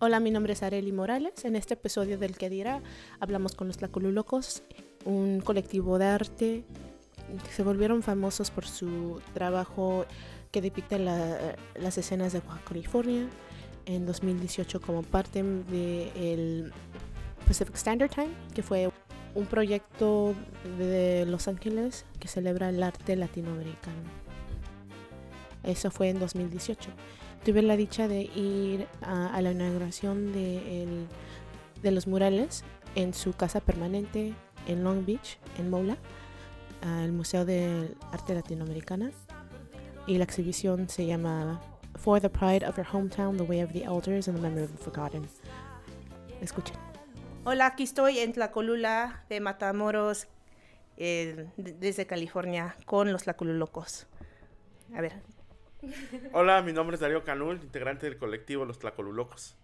Hola, mi nombre es Areli Morales. En este episodio del que dirá hablamos con los Tlacolulocos, un colectivo de arte que se volvieron famosos por su trabajo que depicta la- las escenas de Baja California en 2018 como parte del Pacific Standard Time, que fue un proyecto de Los Ángeles que celebra el arte latinoamericano. Eso fue en 2018 tuve la dicha de ir a, la inauguración de, de los murales en su casa permanente en Long Beach, en Mola, al Museo del Arte Latinoamericana. Y la exhibición se llama For the Pride of Your Hometown, The Way of the Elders and the Memory of the Forgotten. Escuchen. Hola, aquí estoy en Tlacolula de Matamoros, eh, de- desde California, con los Tlacolulocos. A ver, Hola, mi nombre es Darío Canul, integrante del colectivo Los Tlacolulocos.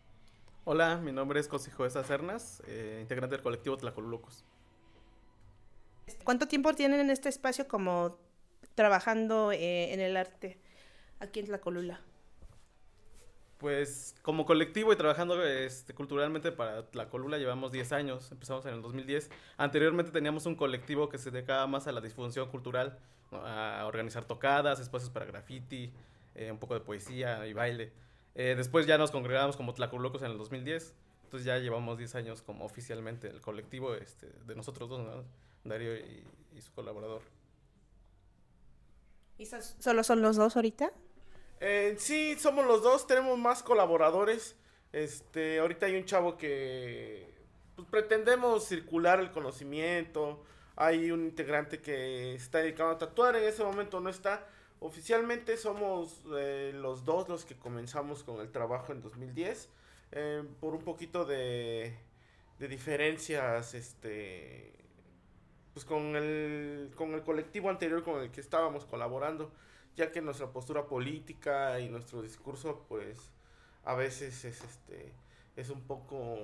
Hola, mi nombre es José Joesa Cernas, eh, integrante del colectivo Tlacolulocos. ¿cuánto tiempo tienen en este espacio como trabajando eh, en el arte aquí en Tlacolula? Pues como colectivo y trabajando este, culturalmente para Tlacolula llevamos 10 años, empezamos en el 2010. Anteriormente teníamos un colectivo que se dedicaba más a la difusión cultural. A organizar tocadas, espacios para graffiti, eh, un poco de poesía y baile. Eh, después ya nos congregamos como Tlacolulocos en el 2010, entonces ya llevamos 10 años como oficialmente el colectivo este, de nosotros dos, ¿no? Darío y, y su colaborador. ¿Y sos- solo son los dos ahorita? Eh, sí, somos los dos, tenemos más colaboradores. Este, ahorita hay un chavo que pues, pretendemos circular el conocimiento. Hay un integrante que está dedicado a tatuar, en ese momento no está. Oficialmente somos eh, los dos los que comenzamos con el trabajo en 2010. eh, por un poquito de, de diferencias, este, pues con el, con el colectivo anterior con el que estábamos colaborando ya que nuestra postura política y nuestro discurso pues a veces es este es un poco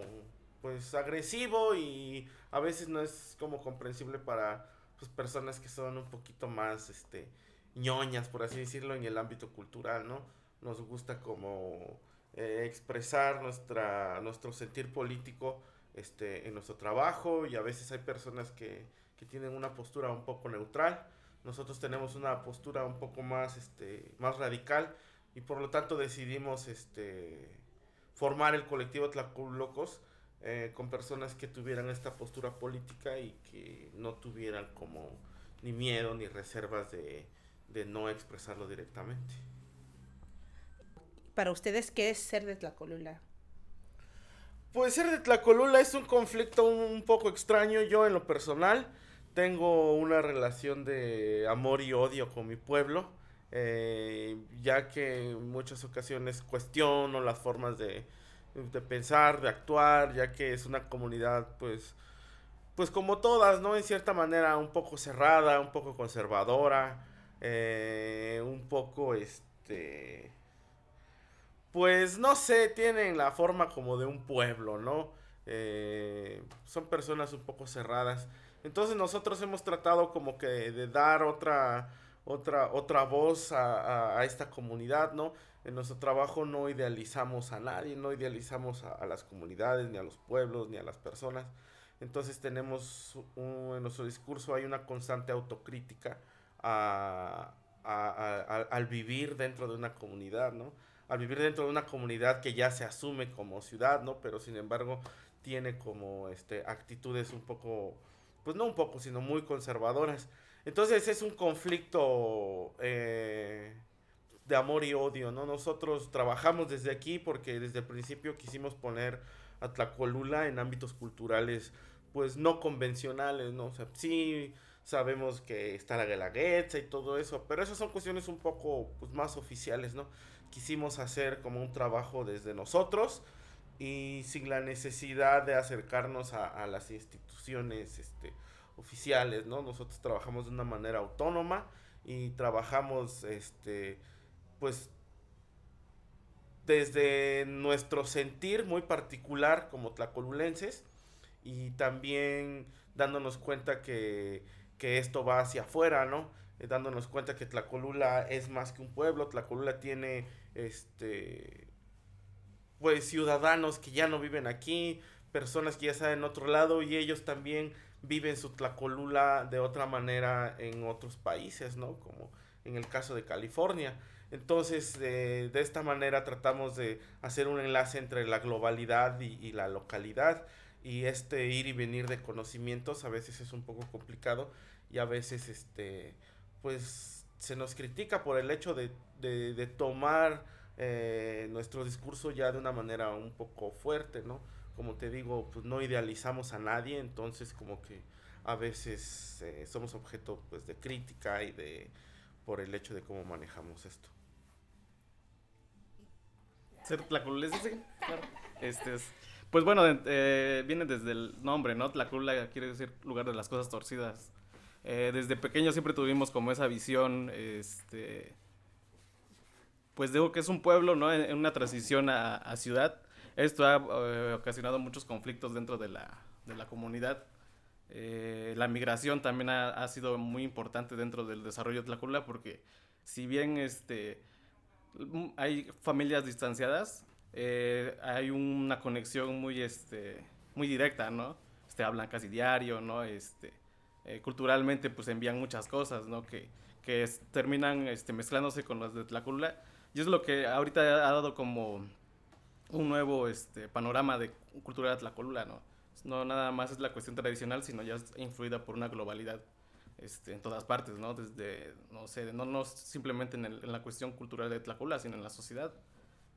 pues agresivo y a veces no es como comprensible para pues personas que son un poquito más este ñoñas por así decirlo en el ámbito cultural no nos gusta como eh, expresar nuestra nuestro sentir político este en nuestro trabajo y a veces hay personas que, que tienen una postura un poco neutral. Nosotros tenemos una postura un poco más, este, más radical y por lo tanto decidimos este, formar el colectivo Tlaculocos eh, con personas que tuvieran esta postura política y que no tuvieran como ni miedo ni reservas de, de no expresarlo directamente. Para ustedes, ¿qué es ser de Tlacolula? Pues ser de Tlacolula es un conflicto un, poco extraño. Yo en lo personal tengo una relación de amor y odio con mi pueblo, eh, ya que en muchas ocasiones cuestiono las formas de, de pensar, de actuar, ya que es una comunidad pues pues como todas, ¿no? En cierta manera un poco cerrada, un poco conservadora, eh, un poco este pues no sé, tienen la forma como de un pueblo, ¿no? Eh, son personas un poco cerradas. Entonces nosotros hemos tratado como que de dar otra, otra, otra voz a, a- a esta comunidad, ¿no? En nuestro trabajo no idealizamos a nadie, no idealizamos a, a las comunidades, ni a los pueblos, ni a las personas. Entonces tenemos un- en nuestro discurso hay una constante autocrítica a- a- a- al vivir dentro de una comunidad, ¿no? Al vivir dentro de una comunidad que ya se asume como ciudad, ¿no? Pero sin embargo tiene como este actitudes un poco, pues no un poco, sino muy conservadoras. Entonces es un conflicto eh, de amor y odio, ¿no? Nosotros trabajamos desde aquí porque desde el principio quisimos poner a Tlacolula en ámbitos culturales, pues no convencionales, ¿no? O sea, sí sabemos que está la Guelaguetza y todo eso, pero esas son cuestiones un poco pues, más oficiales, ¿no? Quisimos hacer como un trabajo desde nosotros y sin la necesidad de acercarnos a, a las instituciones este, oficiales, ¿no? Nosotros trabajamos de una manera autónoma y trabajamos, este, pues, desde nuestro sentir muy particular como tlacolulenses y también dándonos cuenta que, que esto va hacia afuera, ¿no? Eh, dándonos cuenta que Tlacolula es más que un pueblo, Tlacolula tiene este pues ciudadanos que ya no viven aquí, personas que ya están en otro lado y ellos también viven su tlacolula de otra manera en otros países, ¿no? Como en el caso de California. Entonces, de esta manera tratamos de hacer un enlace entre la globalidad y, la localidad. Y este ir y venir de conocimientos a veces es un poco complicado y a veces, este, pues, se nos critica por el hecho de tomar eh, nuestro discurso ya de una manera un poco fuerte, ¿no? Como te digo, pues no idealizamos a nadie, entonces como que a veces eh, somos objeto pues de crítica y de por el hecho de cómo manejamos esto. Ser tlaculense, claro. Este es, pues bueno, eh, viene desde el nombre, ¿no? Tlacula quiere decir lugar de las cosas torcidas. Eh, desde pequeño siempre tuvimos como esa visión, este, pues digo que es un pueblo, ¿no? En, una transición a, ciudad. Esto ha eh, ocasionado muchos conflictos dentro de la, de la comunidad. Eh, la migración también ha, ha, sido muy importante dentro del desarrollo de Tlacula porque si bien este, hay familias distanciadas, eh, hay una conexión muy, este, muy directa, ¿no? Este, hablan casi diario, ¿no? Este, culturalmente pues envían muchas cosas, ¿no? Que, que terminan este, mezclándose con las de Tlacula y es lo que ahorita ha dado como un nuevo este, panorama de cultura de Tlacolula, ¿no? No nada más es la cuestión tradicional, sino ya es influida por una globalidad este, en todas partes, ¿no? Desde, no sé, no, no simplemente en, la cuestión cultural de Tlacolula, sino en la sociedad.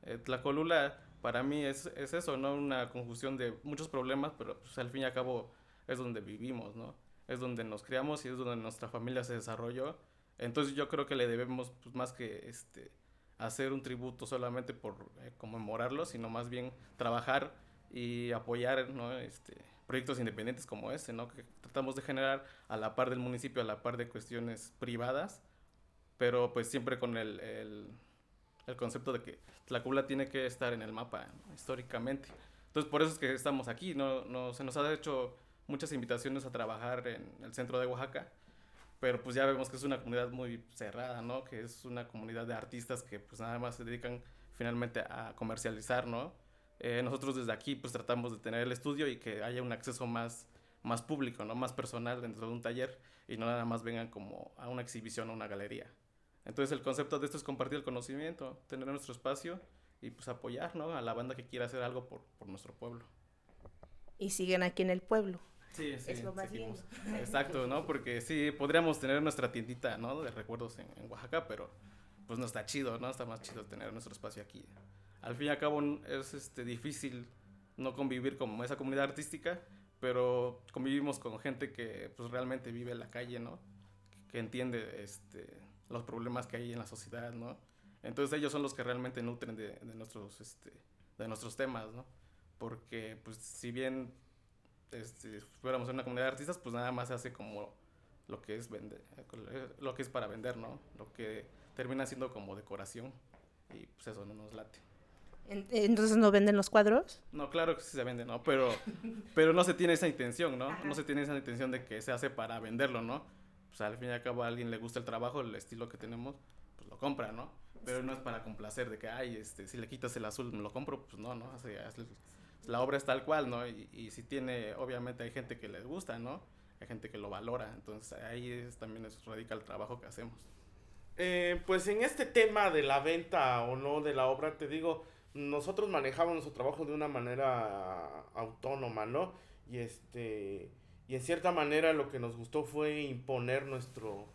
Eh, Tlacolula para mí es, es, eso, ¿no? Una conjunción de muchos problemas, pero pues, al fin y al cabo es donde vivimos, ¿no? Es donde nos criamos y es donde nuestra familia se desarrolló. Entonces yo creo que le debemos pues, más que este, hacer un tributo solamente por eh, conmemorarlo, sino más bien trabajar y apoyar ¿no? este, proyectos independientes como este, ¿no? que tratamos de generar a la par del municipio, a la par de cuestiones privadas, pero pues siempre con el, el, el concepto de que Tlacula tiene que estar en el mapa históricamente. Entonces por eso es que estamos aquí, ¿no? no se nos ha hecho muchas invitaciones a trabajar en el centro de Oaxaca, pero pues ya vemos que es una comunidad muy cerrada, ¿no? Que es una comunidad de artistas que pues nada más se dedican finalmente a comercializar, ¿no? Eh, nosotros desde aquí pues tratamos de tener el estudio y que haya un acceso más, más público, ¿no? Más personal dentro de un taller y no nada más vengan como a una exhibición o una galería. Entonces el concepto de esto es compartir el conocimiento, tener nuestro espacio y pues apoyar, ¿no? A la banda que quiera hacer algo por, por nuestro pueblo. Y siguen aquí en el pueblo. Sí, sí, es lo más lindo. Exacto, ¿no? Porque sí, podríamos tener nuestra tiendita, ¿no? De recuerdos en, Oaxaca, pero pues no está chido, ¿no? Está más chido tener nuestro espacio aquí. Al fin y al cabo es este, difícil no convivir con esa comunidad artística, pero convivimos con gente que pues realmente vive en la calle, ¿no? Que entiende este, los problemas que hay en la sociedad, ¿no? Entonces ellos son los que realmente nutren de, de nuestros, este, de nuestros temas, ¿no? Porque pues si bien este, fuéramos en una comunidad de artistas, pues nada más se hace como lo que es vender, lo que es para vender, ¿no? Lo que termina siendo como decoración y pues eso no nos late. Entonces no venden los cuadros? No, claro que sí se vende, ¿no? Pero, pero no se tiene esa intención, ¿no? No se tiene esa intención de que se hace para venderlo, ¿no? Pues al fin y al cabo a alguien le gusta el trabajo, el estilo que tenemos, pues lo compra, ¿no? Pero no es para complacer de que, ay, este, si le quitas el azul, me lo compro, pues no, ¿no? Así, la obra es tal cual, ¿no? Y, y si tiene, obviamente hay gente que les gusta, ¿no? Hay gente que lo valora, entonces ahí también es, radica el trabajo que hacemos. Eh, pues en este tema de la venta o no de la obra, te digo, nosotros manejamos nuestro trabajo de una manera autónoma, ¿no? Y este y en cierta manera lo que nos gustó fue imponer nuestro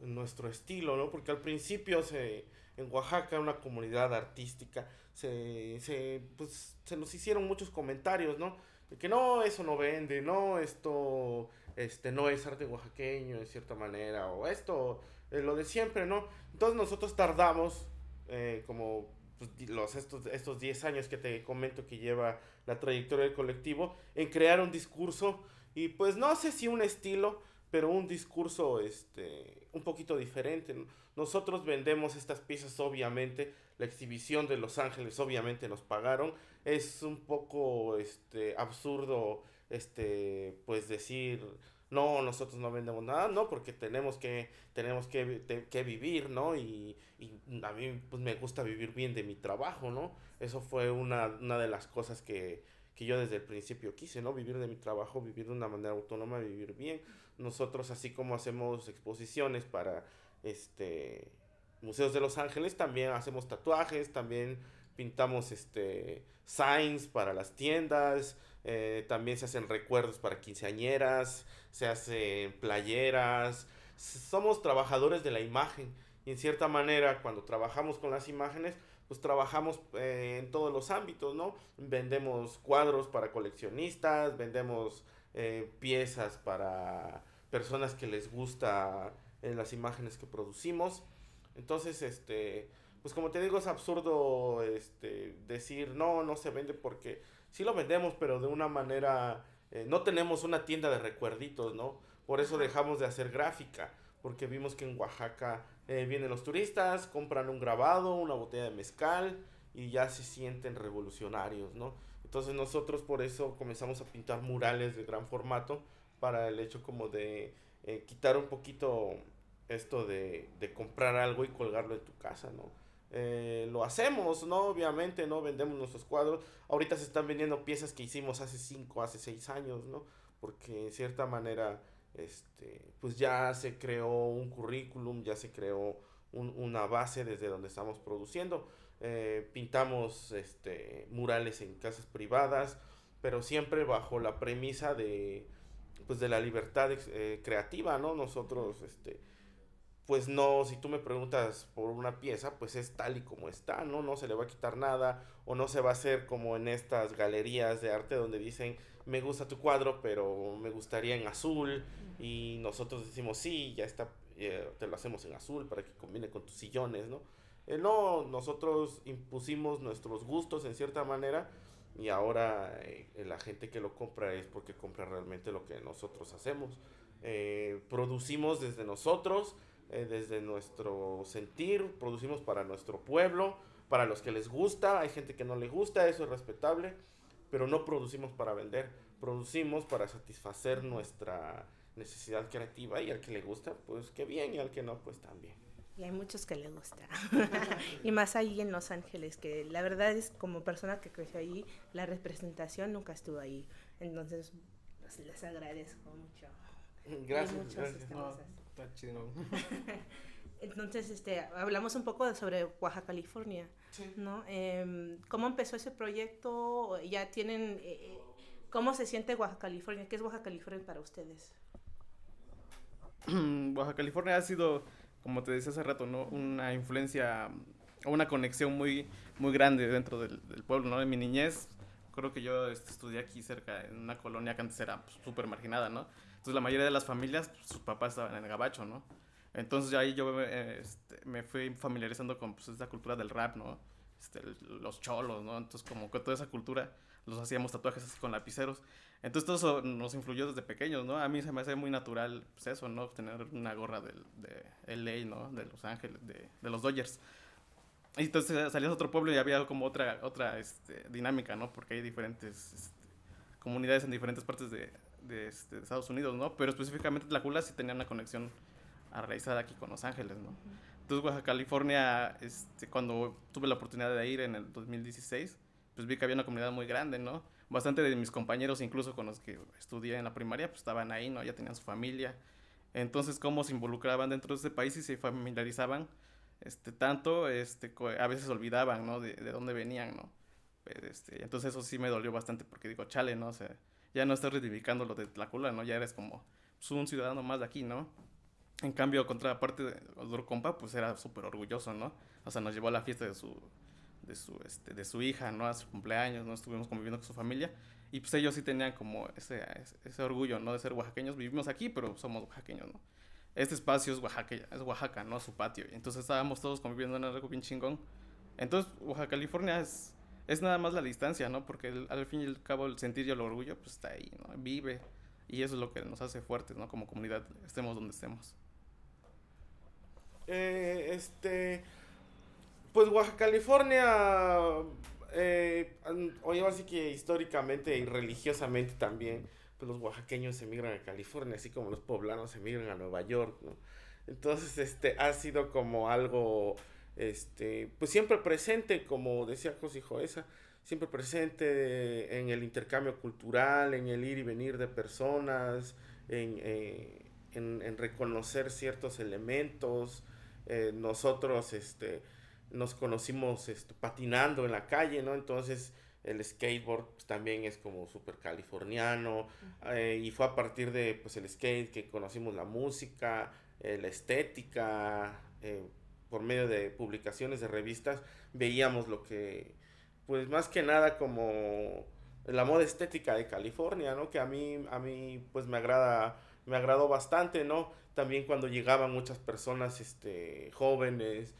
nuestro estilo, ¿no? Porque al principio se en Oaxaca, una comunidad artística, se, se, pues, se nos hicieron muchos comentarios, ¿no? De que no, eso no vende, no, esto este, no es arte oaxaqueño de cierta manera, o esto, es lo de siempre, ¿no? Entonces nosotros tardamos eh, como pues, los, estos, estos 10 años que te comento que lleva la trayectoria del colectivo en crear un discurso y pues no sé si un estilo, pero un discurso este, un poquito diferente. Nosotros vendemos estas piezas, obviamente, la exhibición de Los Ángeles, obviamente, nos pagaron. Es un poco este, absurdo, este, pues decir, no, nosotros no vendemos nada, no, porque tenemos que, tenemos que, que vivir, ¿no? Y, y, a mí pues me gusta vivir bien de mi trabajo, ¿no? Eso fue una, una de las cosas que, que yo desde el principio quise, ¿no? Vivir de mi trabajo, vivir de una manera autónoma, vivir bien. Nosotros, así como hacemos exposiciones para este museos de Los Ángeles, también hacemos tatuajes, también pintamos este signs para las tiendas, eh, también se hacen recuerdos para quinceañeras, se hacen playeras. Somos trabajadores de la imagen y en cierta manera cuando trabajamos con las imágenes, pues trabajamos eh, en todos los ámbitos, ¿no? Vendemos cuadros para coleccionistas, vendemos eh, piezas para personas que les gusta en las imágenes que producimos. Entonces, este, pues como te digo, es absurdo este, decir, no, no se vende porque sí lo vendemos, pero de una manera, eh, no tenemos una tienda de recuerditos, ¿no? Por eso dejamos de hacer gráfica, porque vimos que en Oaxaca eh, vienen los turistas, compran un grabado, una botella de mezcal y ya se sienten revolucionarios, ¿no? Entonces nosotros por eso comenzamos a pintar murales de gran formato para el hecho como de eh, quitar un poquito esto de, comprar algo y colgarlo en tu casa, ¿no? Eh, lo hacemos, ¿no? Obviamente, ¿no? Vendemos nuestros cuadros. Ahorita se están vendiendo piezas que hicimos hace 5, hace 6 años, ¿no? Porque en cierta manera, este, pues ya se creó un currículum, ya se creó una base desde donde estamos produciendo. Eh, pintamos este, murales en casas privadas, pero siempre bajo la premisa de, pues de la libertad eh, creativa, ¿no? Nosotros, este, pues no, si tú me preguntas por una pieza, pues es tal y como está, ¿no? No se le va a quitar nada o no se va a hacer como en estas galerías de arte donde dicen, me gusta tu cuadro, pero me gustaría en azul y nosotros decimos, sí, ya está, eh, te lo hacemos en azul para que combine con tus sillones, ¿no? Eh, no, nosotros impusimos nuestros gustos en cierta manera y ahora eh, la gente que lo compra es porque compra realmente lo que nosotros hacemos. producimos desde nosotros, eh, desde nuestro sentir, producimos para nuestro pueblo, para los que les gusta, hay gente que no le gusta, eso es respetable, pero no producimos para vender, producimos para satisfacer nuestra necesidad creativa y al que le gusta, pues qué bien, y al que no, pues también. Y hay muchos que le gusta. y más ahí en Los Ángeles, que la verdad es como persona que creció ahí, la representación nunca estuvo ahí. Entonces, pues, les agradezco mucho. Gracias. gracias. Entonces, este, hablamos un poco sobre Oaxaca, California, ¿no? Em, ¿Cómo empezó ese proyecto? ¿Ya tienen... Eh, eh, ¿Cómo se siente Oaxaca, California? ¿Qué es Oaxaca, California para ustedes? Oaxaca, California ha sido, como te decía hace rato, ¿no? Una influencia, una conexión muy, muy grande dentro del, pueblo, ¿no? En mi niñez, creo que yo estudié aquí cerca, en una colonia que antes era pues, súper marginada, ¿no? Entonces la mayoría de las familias, pues, sus papás estaban en el gabacho, ¿no? Entonces ahí yo este, me fui familiarizando con pues, esa cultura del rap, ¿no? Este, los cholos, ¿no? Entonces como que toda esa cultura los hacíamos tatuajes así con lapiceros. Entonces todo eso nos influyó desde pequeños, ¿no? A mí se me hace muy natural pues eso, ¿no? Tener una gorra de, de LA, ¿no? De Los Ángeles, de, de los Dodgers. Y entonces salías a otro pueblo y había como otra, otra este, dinámica, ¿no? Porque hay diferentes este, comunidades en diferentes partes de, este, de, Estados Unidos, ¿no? Pero específicamente Tlacula sí tenía una conexión arraizada aquí con Los Ángeles, ¿no? Entonces, Oaxaca, California, este, cuando tuve la oportunidad de ir en el 2016, pues vi que había una comunidad muy grande, ¿no? Bastante de mis compañeros, incluso con los que estudié en la primaria, pues estaban ahí, ¿no? Ya tenían su familia. Entonces, cómo se involucraban dentro de ese país y se familiarizaban, este, tanto, este, a veces olvidaban, ¿no? De, de dónde venían, ¿no? Este, entonces eso sí me dolió bastante porque digo, chale, ¿no? O sea, ya no estás reivindicando lo de Tlacula, ¿no? Ya eres como pues, un ciudadano más de aquí, ¿no? En cambio, contra parte de Compa, pues era súper orgulloso, ¿no? O sea, nos llevó a la fiesta de su, de su, este, de su hija, ¿no? A su cumpleaños, ¿no? Estuvimos conviviendo con su familia. Y pues ellos sí tenían como ese, ese orgullo, ¿no? De ser oaxaqueños. Vivimos aquí, pero somos oaxaqueños, ¿no? Este espacio es Oaxaca, es Oaxaca, ¿no? Su patio. Entonces estábamos todos conviviendo en algo bien chingón. Entonces, Oaxaca, California es es nada más la distancia, ¿no? Porque al fin y al cabo el sentir y el orgullo, pues está ahí, ¿no? Vive. Y eso es lo que nos hace fuertes, ¿no? Como comunidad, estemos donde estemos. Eh, este. Pues Oaxaca, California. Eh, oye, así que históricamente y religiosamente también pues los oaxaqueños emigran a California, así como los poblanos emigran a Nueva York. Entonces, este, ha sido como algo, este, pues siempre presente, como decía José Joesa, siempre presente en el intercambio cultural, en el ir y venir de personas, en, eh, reconocer ciertos elementos. Eh, nosotros, este, nos conocimos este, patinando en la calle, ¿no? Entonces, el skateboard pues, también es como súper californiano eh, y fue a partir de pues el skate que conocimos la música, eh, la estética, eh, por medio de publicaciones de revistas veíamos lo que pues más que nada como la moda estética de California, ¿no? Que a mí a mí pues me agrada me agradó bastante, ¿no? También cuando llegaban muchas personas este jóvenes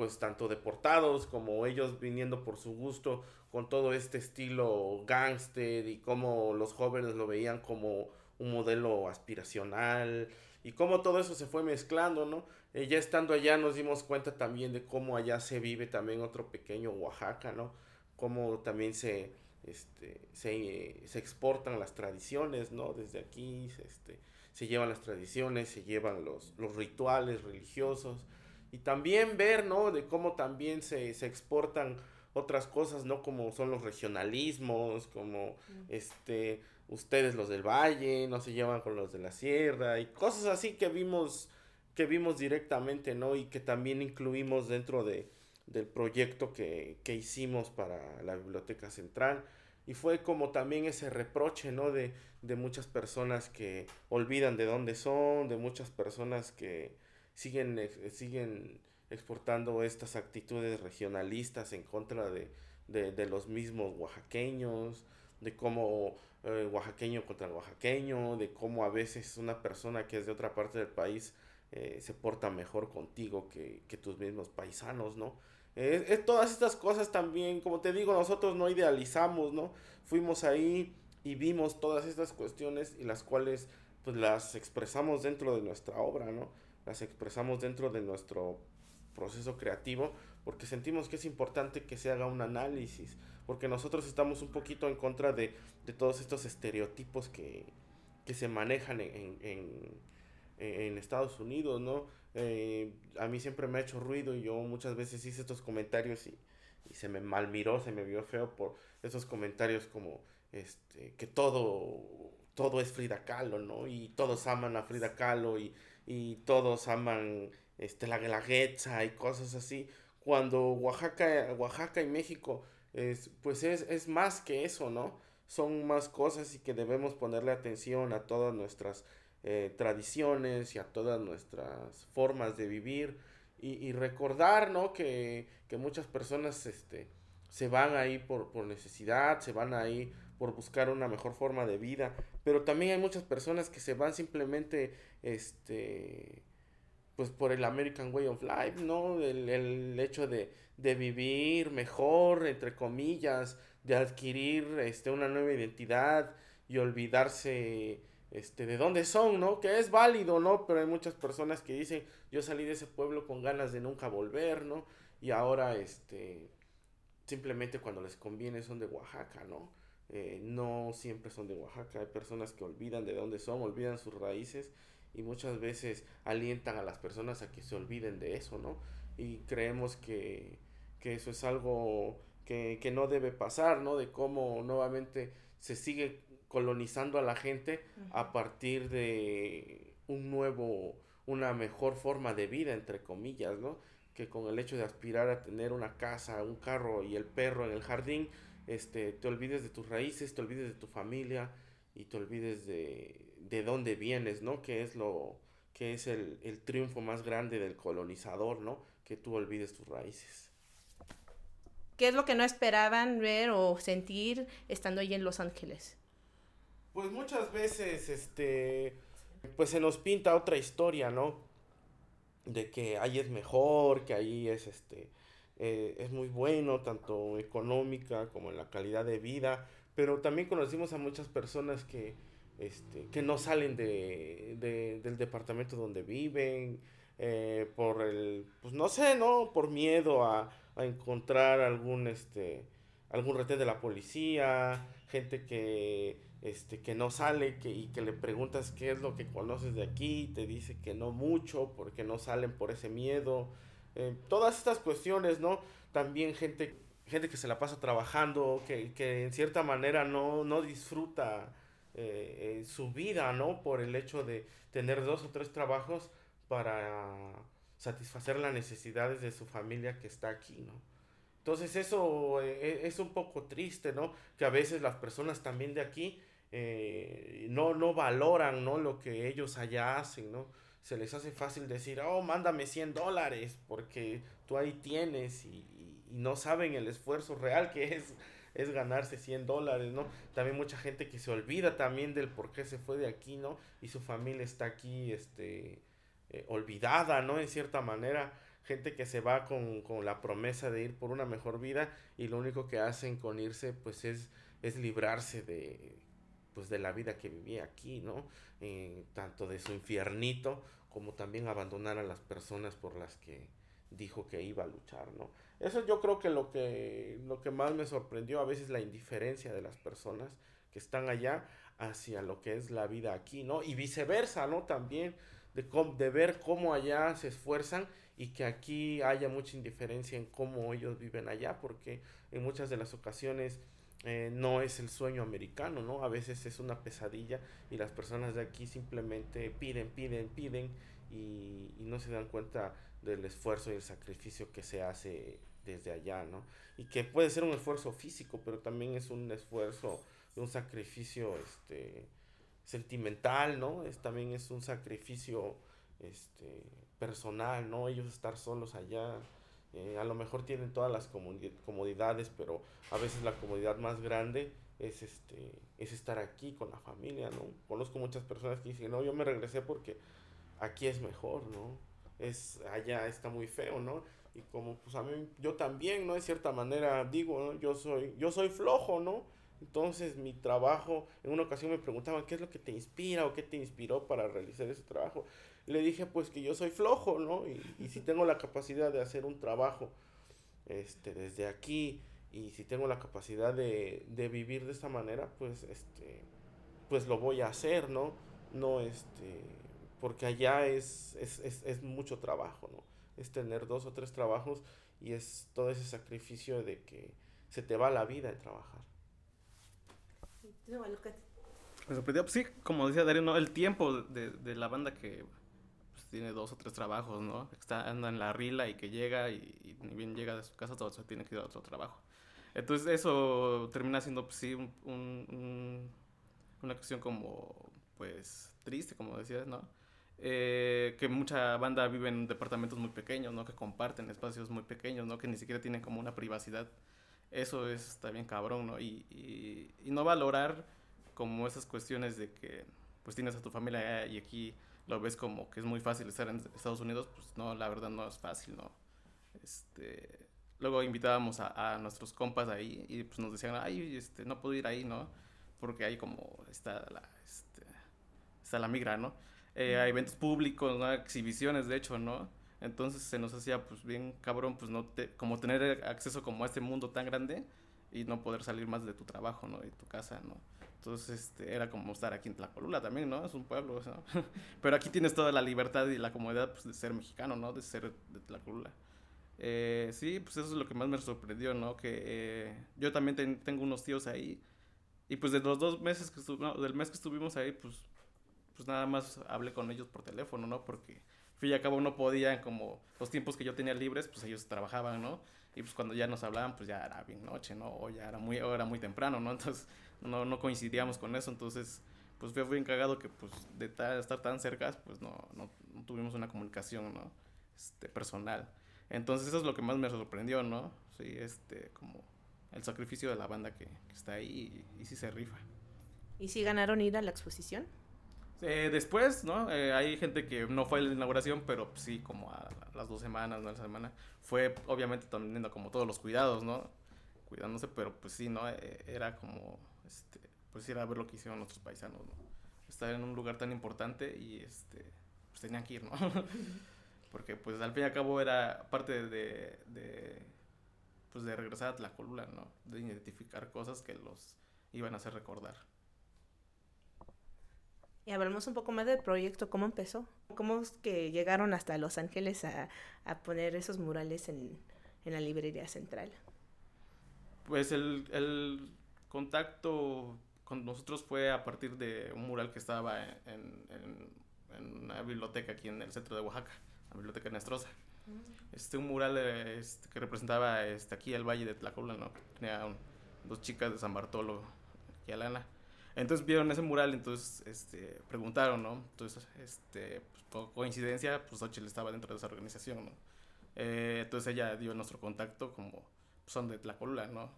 pues tanto deportados como ellos viniendo por su gusto con todo este estilo gangster y cómo los jóvenes lo veían como un modelo aspiracional y cómo todo eso se fue mezclando, ¿no? Eh, ya estando allá nos dimos cuenta también de cómo allá se vive también otro pequeño Oaxaca, ¿no? Cómo también se, este, se, se exportan las tradiciones, ¿no? Desde aquí este, se llevan las tradiciones, se llevan los, los rituales religiosos, y también ver, ¿no? De cómo también se, se exportan otras cosas, ¿no? Como son los regionalismos, como este, ustedes los del valle, no se llevan con los de la sierra y cosas así que vimos, que vimos directamente, ¿no? Y que también incluimos dentro de, del proyecto que, que hicimos para la Biblioteca Central. Y fue como también ese reproche, ¿no? De, de muchas personas que olvidan de dónde son, de muchas personas que, siguen, siguen exportando estas actitudes regionalistas en contra de, de, los mismos oaxaqueños, de cómo eh, oaxaqueño contra oaxaqueño, de cómo a veces una persona que es de otra parte del país eh, se porta mejor contigo que, que tus mismos paisanos, ¿no? Todas estas cosas también, como te digo, nosotros no idealizamos, ¿no? Fuimos ahí y vimos todas estas cuestiones y las cuales pues las expresamos dentro de nuestra obra, ¿no? Las expresamos dentro de nuestro proceso creativo porque sentimos que es importante que se haga un análisis, porque nosotros estamos un poquito en contra de, de todos estos estereotipos que, que se manejan en, en, en, Estados Unidos, ¿no? Eh, a mí siempre me ha hecho ruido y yo muchas veces hice estos comentarios y, se me malmiró, se me vio feo por esos comentarios como este que todo todo es Frida Kahlo, ¿no? Y todos aman a Frida Kahlo y y todos aman este, la guelaguetza y cosas así, cuando Oaxaca, Oaxaca y México es, pues es, es más que eso, ¿no? Son más cosas y que debemos ponerle atención a todas nuestras eh, tradiciones y a todas nuestras formas de vivir y, y recordar, ¿no? Que, que, muchas personas este, se van ahí por, por necesidad, se van ahí por buscar una mejor forma de vida, pero también hay muchas personas que se van simplemente, este, pues por el American Way of Life, ¿no? El, el hecho de, de, vivir mejor, entre comillas, de adquirir, este, una nueva identidad y olvidarse, este, de dónde son, ¿no? Que es válido, ¿no? Pero hay muchas personas que dicen, yo salí de ese pueblo con ganas de nunca volver, ¿no? Y ahora, este, simplemente cuando les conviene son de Oaxaca, ¿no? Eh, no siempre son de Oaxaca, hay personas que olvidan de dónde son, olvidan sus raíces y muchas veces alientan a las personas a que se olviden de eso, ¿no? Y creemos que, que eso es algo que, que, no debe pasar, ¿no? De cómo nuevamente se sigue colonizando a la gente a partir de un nuevo, una mejor forma de vida, entre comillas, ¿no? Que con el hecho de aspirar a tener una casa, un carro y el perro en el jardín, este, te olvides de tus raíces, te olvides de tu familia y te olvides de, de dónde vienes, ¿no? Que es lo que es el, el triunfo más grande del colonizador, ¿no? Que tú olvides tus raíces. ¿Qué es lo que no esperaban ver o sentir estando ahí en Los Ángeles? Pues muchas veces, este, pues se nos pinta otra historia, ¿no? De que ahí es mejor, que ahí es, este, eh, es muy bueno, tanto económica como en la calidad de vida, pero también conocimos a muchas personas que, este, que no salen de, del departamento donde viven, eh, por el, pues no sé, ¿no? Por miedo a, a encontrar algún, este, algún retén de la policía, gente que este que no sale que, y que le preguntas qué es lo que conoces de aquí, te dice que no mucho porque no salen por ese miedo. Eh, todas estas cuestiones, ¿no? También gente, gente que se la pasa trabajando, que, que en cierta manera no, no disfruta eh, su vida, ¿no? Por el hecho de tener dos o tres trabajos para satisfacer las necesidades de su familia que está aquí, ¿no? Entonces eso eh, es un poco triste, ¿no? Que a veces las personas también de aquí eh, no, no valoran, ¿no? Lo que ellos allá hacen, ¿no? Se les hace fácil decir, oh, mándame 100 dólares porque tú ahí tienes y no saben el esfuerzo real que es es ganarse 100 dólares, ¿no? También mucha gente que se olvida también del por qué se fue de aquí, ¿no? Y su familia está aquí, este, eh, olvidada, ¿no? En cierta manera, gente que se va con, con, la promesa de ir por una mejor vida y lo único que hacen con irse, pues es, es librarse de, pues de la vida que vivía aquí, ¿no? Eh, tanto de su infiernito como también abandonar a las personas por las que dijo que iba a luchar, ¿no? Eso yo creo que lo que lo que más me sorprendió a veces la indiferencia de las personas que están allá hacia lo que es la vida aquí, ¿no? Y viceversa, ¿no? También de, de ver cómo allá se esfuerzan y que aquí haya mucha indiferencia en cómo ellos viven allá, porque en muchas de las ocasiones eh, no es el sueño americano, ¿no? A veces es una pesadilla y las personas de aquí simplemente piden, piden, piden y, y no se dan cuenta del esfuerzo y el sacrificio que se hace desde allá, ¿no? Y que puede ser un esfuerzo físico, pero también es un esfuerzo, un sacrificio, este, sentimental, ¿no? Es, también es un sacrificio, este, personal, ¿no? Ellos estar solos allá, eh, a lo mejor tienen todas las comodidades, pero a veces la comodidad más grande es este es estar aquí con la familia, ¿no? Conozco muchas personas que dicen, "No, yo me regresé porque aquí es mejor, ¿no? Es allá está muy feo, ¿no? y como pues a mí yo también no de cierta manera digo ¿no? yo soy yo soy flojo no entonces mi trabajo en una ocasión me preguntaban qué es lo que te inspira o qué te inspiró para realizar ese trabajo le dije pues que yo soy flojo no y, y si tengo la capacidad de hacer un trabajo este desde aquí y si tengo la capacidad de, de vivir de esta manera pues este pues lo voy a hacer no no este porque allá es, es, es, es mucho trabajo no es tener dos o tres trabajos y es todo ese sacrificio de que se te va la vida de trabajar. Me sorprendió, pues sí, como decía Darío, ¿no? el tiempo de, de la banda que pues, tiene dos o tres trabajos, ¿no? Está, anda en la rila y que llega y, y ni bien llega de su casa, todo se tiene que ir a otro trabajo. Entonces eso termina siendo, pues sí, un, un, un, una cuestión como, pues, triste, como decías, ¿no? Eh, que mucha banda vive en departamentos muy pequeños, ¿no? Que comparten espacios muy pequeños, ¿no? Que ni siquiera tienen como una privacidad. Eso es también cabrón, ¿no? Y, y, no valorar como esas cuestiones de que pues tienes a tu familia y aquí lo ves como que es muy fácil estar en Estados Unidos, pues no, la verdad no es fácil, ¿no? Este, luego invitábamos a, a nuestros compas ahí y pues nos decían, ay, este, no puedo ir ahí, ¿no? Porque ahí como está la, este, está la migra, ¿no? Eh, a eventos públicos, ¿no? exhibiciones, de hecho, ¿no? Entonces se nos hacía, pues, bien cabrón, pues, no te, como tener acceso como a este mundo tan grande y no poder salir más de tu trabajo, ¿no? De tu casa, ¿no? Entonces, este, era como estar aquí en Tlacolula también, ¿no? Es un pueblo, ¿no? Pero aquí tienes toda la libertad y la comodidad, pues, de ser mexicano, ¿no? De ser de Tlacolula. Eh, sí, pues eso es lo que más me sorprendió, ¿no? Que eh, yo también ten, tengo unos tíos ahí. Y pues de los dos meses que estuvimos, no, del mes que estuvimos ahí, pues pues nada más hablé con ellos por teléfono, ¿no? Porque fin y al cabo no podían, como los tiempos que yo tenía libres, pues ellos trabajaban, ¿no? Y pues cuando ya nos hablaban, pues ya era bien noche, ¿no? O ya era muy, o era muy temprano, ¿no? Entonces no, no coincidíamos con eso, entonces pues fue bien cagado que pues de estar tan cerca, pues no, no, no, tuvimos una comunicación, ¿no? Este, personal. Entonces eso es lo que más me sorprendió, ¿no? Sí, este, como el sacrificio de la banda que, que está ahí y, y sí se rifa. ¿Y si ganaron ir a la exposición? Eh, después, ¿no? Eh, hay gente que no fue a la inauguración, pero sí, como a las dos semanas, ¿no? La semana. Fue, obviamente, teniendo como todos los cuidados, ¿no? Cuidándose, pero pues sí, ¿no? Eh, era como, este, pues ir a ver lo que hicieron nuestros paisanos, ¿no? Estar en un lugar tan importante y, este, pues tenían que ir, ¿no? Porque, pues, al fin y al cabo era parte de, de, pues de regresar a Tlacolula, ¿no? De identificar cosas que los iban a hacer recordar. Y hablamos un poco más del proyecto, ¿cómo empezó? ¿Cómo es que llegaron hasta Los Ángeles a, a poner esos murales en, en, la librería central? Pues el, el, contacto con nosotros fue a partir de un mural que estaba en, en, en una biblioteca aquí en el centro de Oaxaca, la Biblioteca Nestrosa. Mm. Este, un mural este, que representaba este, aquí el Valle de Tlacolula, ¿no? Tenía un, dos chicas de San Bartolo y Alana entonces vieron ese mural, entonces este, preguntaron, ¿no? Entonces, este, pues, por coincidencia, pues Xochitl estaba dentro de esa organización, ¿no? Eh, entonces ella dio nuestro contacto como pues, son de Tlacolula, ¿no?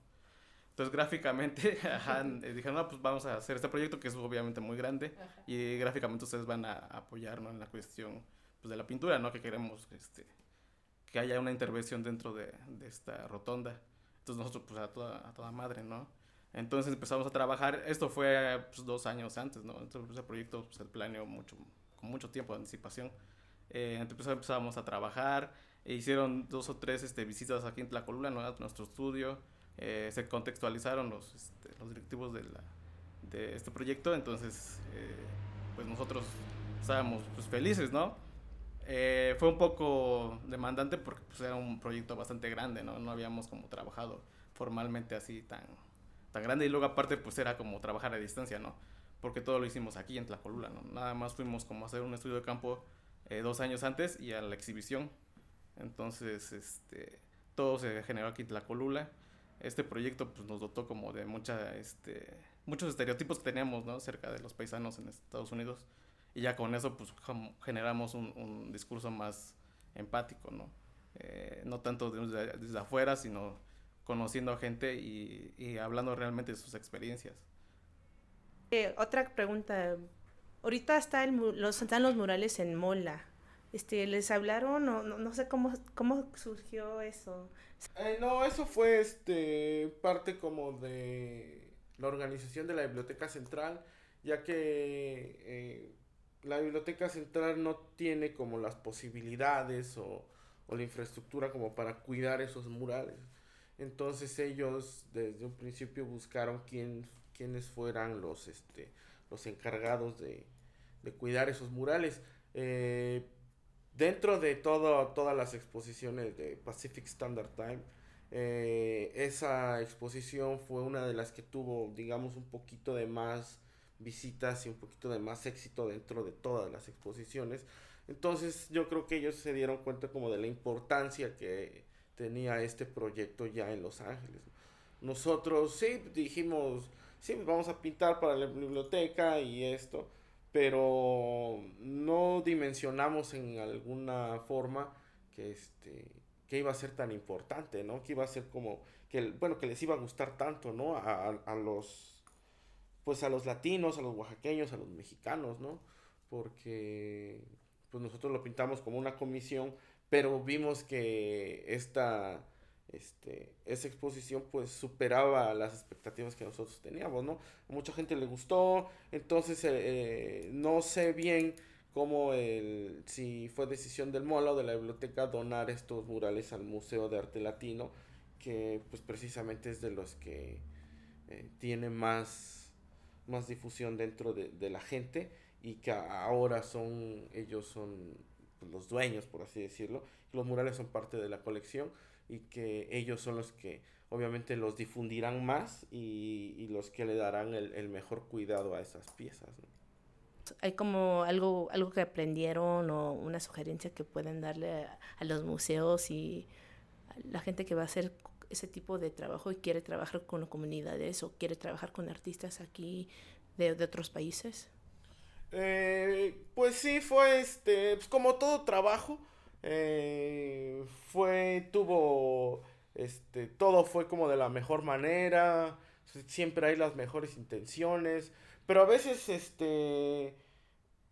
Entonces gráficamente ajá, eh, dijeron, no, pues vamos a hacer este proyecto que es obviamente muy grande ajá. y gráficamente ustedes van a apoyarnos en la cuestión pues, de la pintura, ¿no? Que queremos este, que haya una intervención dentro de, de esta rotonda. Entonces nosotros pues a toda, a toda madre, ¿no? Entonces empezamos a trabajar, esto fue pues, dos años antes, ¿no? Entonces ese proyecto pues, se planeó mucho, con mucho tiempo de anticipación. Eh, entonces empezamos a trabajar, e hicieron dos o tres este, visitas aquí en Tlacolula, ¿no? A nuestro estudio, eh, se contextualizaron los, este, los directivos de, la, de este proyecto, entonces eh, pues nosotros estábamos pues, felices, ¿no? Eh, fue un poco demandante porque pues, era un proyecto bastante grande, ¿no? No habíamos como trabajado formalmente así tan tan grande y luego aparte pues era como trabajar a distancia, ¿no? Porque todo lo hicimos aquí en Tlacolula, ¿no? Nada más fuimos como a hacer un estudio de campo eh, dos años antes y a la exhibición. Entonces, este, todo se generó aquí en Tlacolula. Este proyecto pues nos dotó como de mucha, este, muchos estereotipos que teníamos, ¿no? Cerca de los paisanos en Estados Unidos. Y ya con eso pues generamos un, un discurso más empático, ¿no? Eh, no tanto desde, desde afuera, sino conociendo a gente y, y hablando realmente de sus experiencias. Eh, otra pregunta. Ahorita está el, los, están los murales en Mola. Este, ¿Les hablaron o no, no sé cómo, cómo surgió eso? Eh, no, eso fue este parte como de la organización de la Biblioteca Central, ya que eh, la Biblioteca Central no tiene como las posibilidades o, o la infraestructura como para cuidar esos murales. Entonces ellos desde un principio buscaron quién, quiénes fueran los, este, los encargados de, de cuidar esos murales. Eh, dentro de todo, todas las exposiciones de Pacific Standard Time, eh, esa exposición fue una de las que tuvo, digamos, un poquito de más visitas y un poquito de más éxito dentro de todas las exposiciones. Entonces yo creo que ellos se dieron cuenta como de la importancia que tenía este proyecto ya en Los Ángeles. Nosotros sí dijimos, sí, vamos a pintar para la biblioteca y esto, pero no dimensionamos en alguna forma que este que iba a ser tan importante, ¿no? Que iba a ser como que bueno, que les iba a gustar tanto, ¿no? A, a los pues a los latinos, a los oaxaqueños, a los mexicanos, ¿no? Porque pues nosotros lo pintamos como una comisión pero vimos que esta, este, esa exposición pues superaba las expectativas que nosotros teníamos, ¿no? Mucha gente le gustó, entonces eh, eh, no sé bien cómo el, si fue decisión del MOLA o de la biblioteca donar estos murales al Museo de Arte Latino, que pues precisamente es de los que eh, tiene más, más difusión dentro de, de la gente y que ahora son, ellos son pues, los dueños, por así decirlo. Los murales son parte de la colección y que ellos son los que obviamente los difundirán más y, y los que le darán el, el, mejor cuidado a esas piezas. ¿no? ¿Hay como algo, algo que aprendieron o una sugerencia que pueden darle a, a los museos y a la gente que va a hacer ese tipo de trabajo y quiere trabajar con comunidades o quiere trabajar con artistas aquí de, de otros países? Eh, pues sí, fue este, pues como todo trabajo, eh, fue, tuvo, este, todo fue como de la mejor manera, siempre hay las mejores intenciones, pero a veces, este,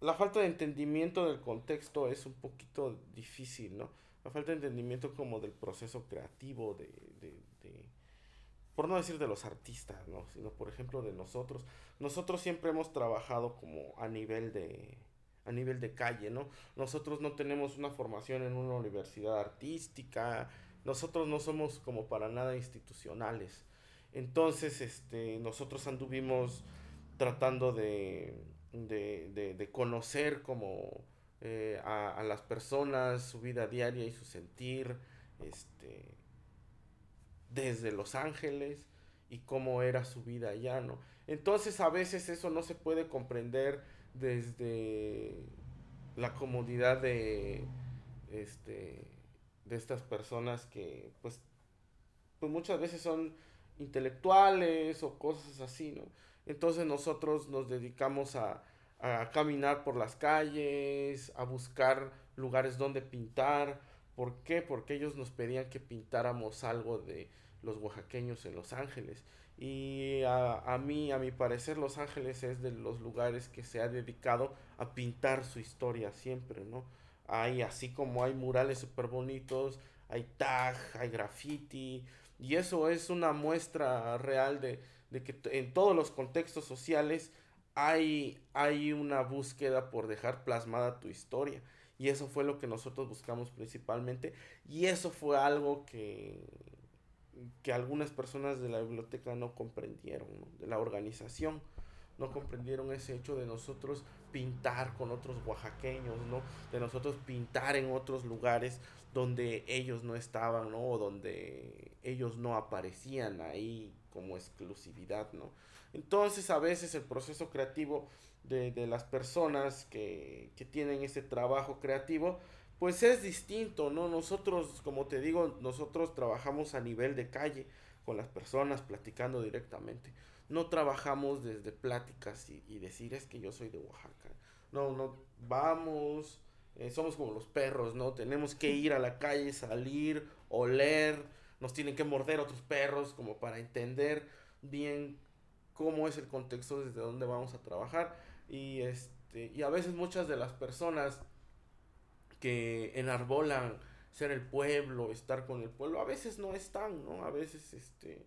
la falta de entendimiento del contexto es un poquito difícil, ¿no? La falta de entendimiento como del proceso creativo, de, por no decir de los artistas, ¿no? Sino, por ejemplo, de nosotros. Nosotros siempre hemos trabajado como a nivel de a nivel de calle, ¿no? Nosotros no tenemos una formación en una universidad artística, nosotros no somos como para nada institucionales. Entonces, este, nosotros anduvimos tratando de, de, de, conocer como eh, a, a, las personas, su vida diaria y su sentir, este, desde Los Ángeles y cómo era su vida allá, ¿no? Entonces a veces eso no se puede comprender desde la comodidad de, este, de estas personas que pues, pues muchas veces son intelectuales o cosas así, ¿no? Entonces nosotros nos dedicamos a, a caminar por las calles, a buscar lugares donde pintar. ¿Por qué? Porque ellos nos pedían que pintáramos algo de los oaxaqueños en Los Ángeles. Y a, a mí, a mi parecer, Los Ángeles es de los lugares que se ha dedicado a pintar su historia siempre, ¿no? Hay, así como hay murales súper bonitos, hay tag, hay graffiti, y eso es una muestra real de, de que en todos los contextos sociales hay, hay una búsqueda por dejar plasmada tu historia. Y eso fue lo que nosotros buscamos principalmente. Y eso fue algo que, que algunas personas de la biblioteca no comprendieron, de la organización. No comprendieron ese hecho de nosotros pintar con otros oaxaqueños, ¿no? De nosotros pintar en otros lugares donde ellos no estaban, ¿no? O donde ellos no aparecían ahí como exclusividad, ¿no? Entonces a veces el proceso creativo de, las personas que, que tienen ese trabajo creativo, pues es distinto, ¿no? Nosotros, como te digo, nosotros trabajamos a nivel de calle con las personas, platicando directamente. No trabajamos desde pláticas y, y decir es que yo soy de Oaxaca. No, no, vamos, eh, somos como los perros, ¿no? Tenemos que ir a la calle, salir, oler, nos tienen que morder otros perros como para entender bien cómo es el contexto desde donde vamos a trabajar y este y a veces muchas de las personas que enarbolan ser el pueblo, estar con el pueblo, a veces no están, ¿no? A veces este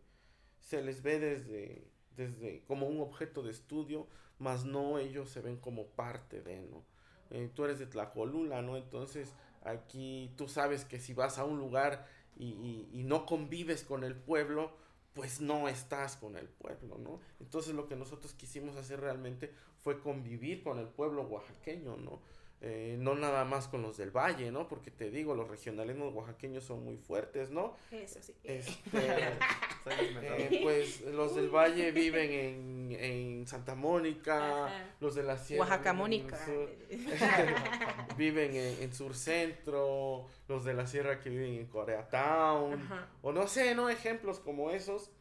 se les ve desde desde como un objeto de estudio, más no ellos se ven como parte de, ¿no? Eh, tú eres de Tlacolula, ¿no? Entonces aquí tú sabes que si vas a un lugar y, y, y no convives con el pueblo, pues no estás con el pueblo, ¿no? Entonces lo que nosotros quisimos hacer realmente fue convivir con el pueblo oaxaqueño, ¿no? Eh, no nada más con los del valle, ¿no? Porque te digo, los regionalismos oaxaqueños son muy fuertes, ¿no? Eso sí. Este, eh, pues los del valle viven en, en Santa Mónica, Ajá. los de la sierra Oaxaca viven en el Mónica. sur, viven en, en Sur Centro, los de la sierra que viven en Koreatown, Ajá. o no sé, ¿no? Ejemplos como esos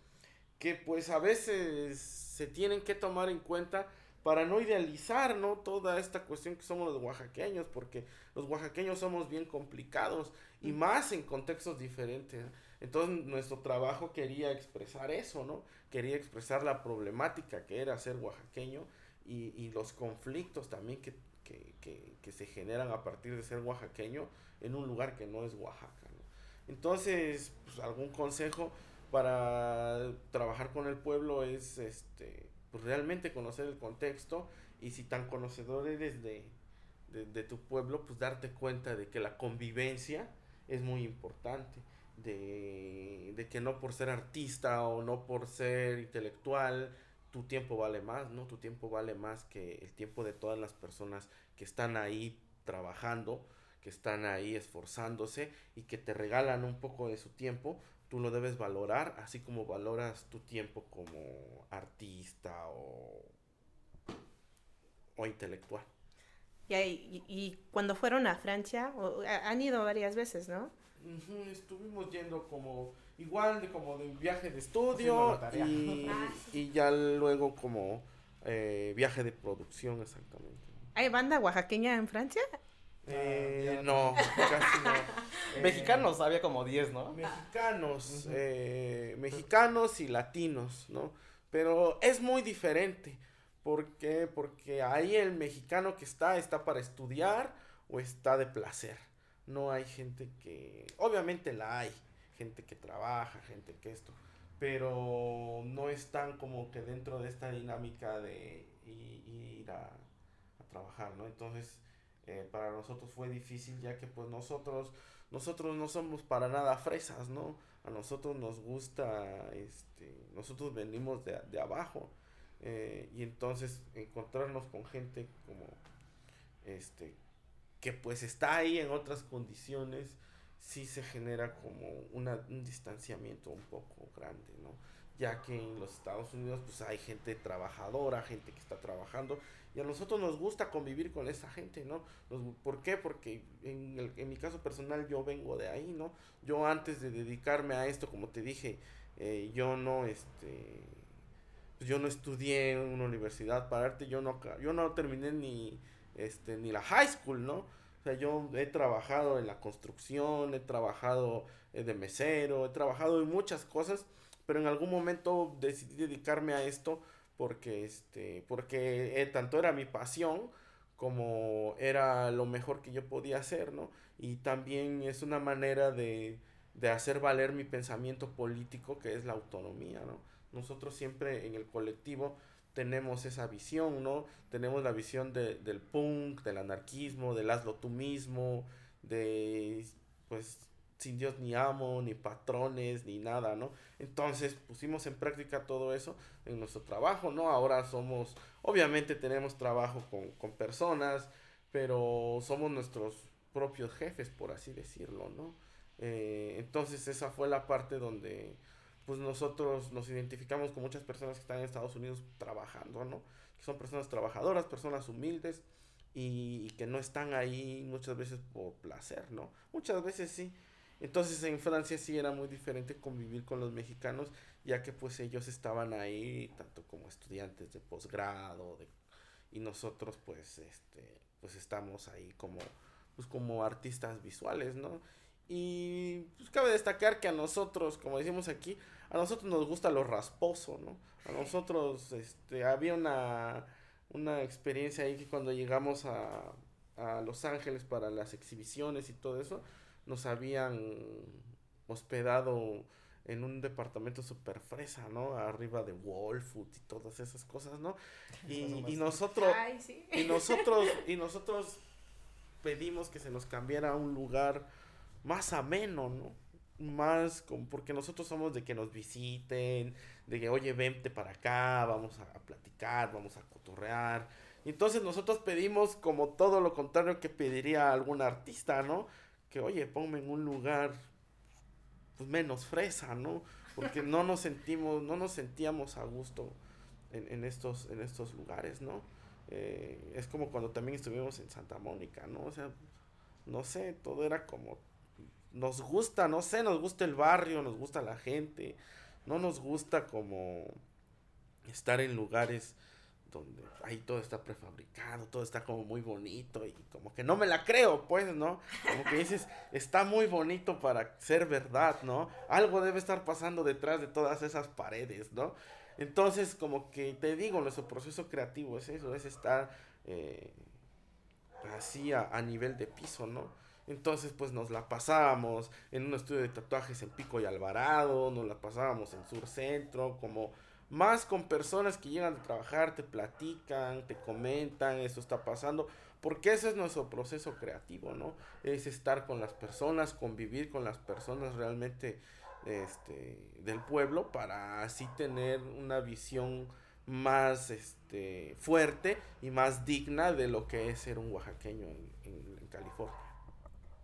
que pues a veces se tienen que tomar en cuenta para no idealizar, ¿no? Toda esta cuestión que somos los oaxaqueños, porque los oaxaqueños somos bien complicados y más en contextos diferentes. Entonces nuestro trabajo quería expresar eso, ¿no? Quería expresar la problemática que era ser oaxaqueño y, y los conflictos también que, que, que, que se generan a partir de ser oaxaqueño en un lugar que no es Oaxaca, ¿no? Entonces, pues, algún consejo para trabajar con el pueblo es este pues realmente conocer el contexto y si tan conocedor eres de, de, tu pueblo, pues darte cuenta de que la convivencia es muy importante, de, de que no por ser artista o no por ser intelectual, tu tiempo vale más, ¿no? Tu tiempo vale más que el tiempo de todas las personas que están ahí trabajando, que están ahí esforzándose y que te regalan un poco de su tiempo, tú lo debes valorar, así como valoras tu tiempo como artista o, o intelectual. Y, ahí- y, y cuando fueron a Francia, o- a- han ido varias veces, ¿no? Estuvimos yendo como igual de como de viaje de estudio y, Ah, y ya luego como eh, viaje de producción exactamente. ¿Hay banda oaxaqueña en Francia? Eh, ya no, casi no. Eh, Mexicanos había como 10, ¿no? Mexicanos, eh, mexicanos y latinos, ¿no? Pero es muy diferente. ¿Por qué? Porque ahí el mexicano que está, está para estudiar o está de placer. No hay gente que, obviamente la hay, gente que trabaja, gente que esto, pero no están como que dentro de esta dinámica de ir a, a trabajar, ¿no? Entonces, eh, para nosotros fue difícil ya que pues nosotros nosotros no somos para nada fresas, ¿no? A nosotros nos gusta, este, nosotros venimos de, abajo. Eh, y entonces encontrarnos con gente como, este, que pues está ahí en otras condiciones, sí se genera como una, un distanciamiento un poco grande, ¿no? Ya que en los Estados Unidos pues hay gente trabajadora, gente que está trabajando, y a nosotros nos gusta convivir con esa gente, ¿no? ¿Por qué? Porque en, el, en mi caso personal yo vengo de ahí, ¿no? Yo antes de dedicarme a esto, como te dije, eh, yo no, este, pues yo no estudié en una universidad para arte, yo no, yo no terminé ni, este, ni la high school, ¿no? O sea, yo he trabajado en la construcción, he trabajado eh, de mesero, he trabajado en muchas cosas, pero en algún momento decidí dedicarme a esto porque este porque eh, tanto era mi pasión como era lo mejor que yo podía hacer, ¿no? Y también es una manera de, de hacer valer mi pensamiento político que es la autonomía, ¿no? Nosotros siempre en el colectivo tenemos esa visión, ¿no? Tenemos la visión de, del punk, del anarquismo, del hazlo tú mismo, de pues sin Dios ni amo, ni patrones, ni nada, ¿no? Entonces pusimos en práctica todo eso en nuestro trabajo, ¿no? Ahora somos, obviamente tenemos trabajo con, con personas, pero somos nuestros propios jefes, por así decirlo, ¿no? Eh, entonces esa fue la parte donde pues nosotros nos identificamos con muchas personas que están en Estados Unidos trabajando, ¿no? Son personas trabajadoras, personas humildes y que no están ahí muchas veces por placer, ¿no? Muchas veces sí, entonces en Francia sí era muy diferente convivir con los mexicanos, ya que pues ellos estaban ahí tanto como estudiantes de posgrado, y nosotros pues este pues estamos ahí como pues como artistas visuales, ¿no? Y pues cabe destacar que a nosotros, como decimos aquí, a nosotros nos gusta lo rasposo, ¿no? A nosotros este había una una experiencia ahí que cuando llegamos a a Los Ángeles para las exhibiciones y todo eso, nos habían hospedado en un departamento super fresa, ¿no? Arriba de Wolfood y todas esas cosas, ¿no? Y, y nosotros Ay, sí. y nosotros y nosotros pedimos que se nos cambiara a un lugar más ameno, ¿no? Más con, porque nosotros somos de que nos visiten, de que oye, vente para acá, vamos a, a platicar, vamos a cotorrear. Y entonces nosotros pedimos como todo lo contrario que pediría algún artista, ¿no? Que, oye, ponme en un lugar pues, menos fresa, ¿no? Porque no nos sentimos, no nos sentíamos a gusto en, en estos, en estos lugares, ¿no? Eh, es como cuando también estuvimos en Santa Mónica, ¿no? O sea, no sé, todo era como, nos gusta, no sé, nos gusta el barrio, nos gusta la gente, no nos gusta como estar en lugares donde ahí todo está prefabricado, todo está como muy bonito y como que no me la creo, pues, ¿no? Como que dices, está muy bonito para ser verdad, ¿no? Algo debe estar pasando detrás de todas esas paredes, ¿no? Entonces, como que te digo, nuestro proceso creativo es eso, es estar eh, así a, a nivel de piso, ¿no? Entonces, pues nos la pasábamos en un estudio de tatuajes en Pico y Alvarado, nos la pasábamos en Sur Centro, como más con personas que llegan a trabajar, te platican, te comentan, esto está pasando, porque ese es nuestro proceso creativo, ¿no? Es estar con las personas, convivir con las personas realmente este, del pueblo para así tener una visión más este, fuerte y más digna de lo que es ser un oaxaqueño en, en California.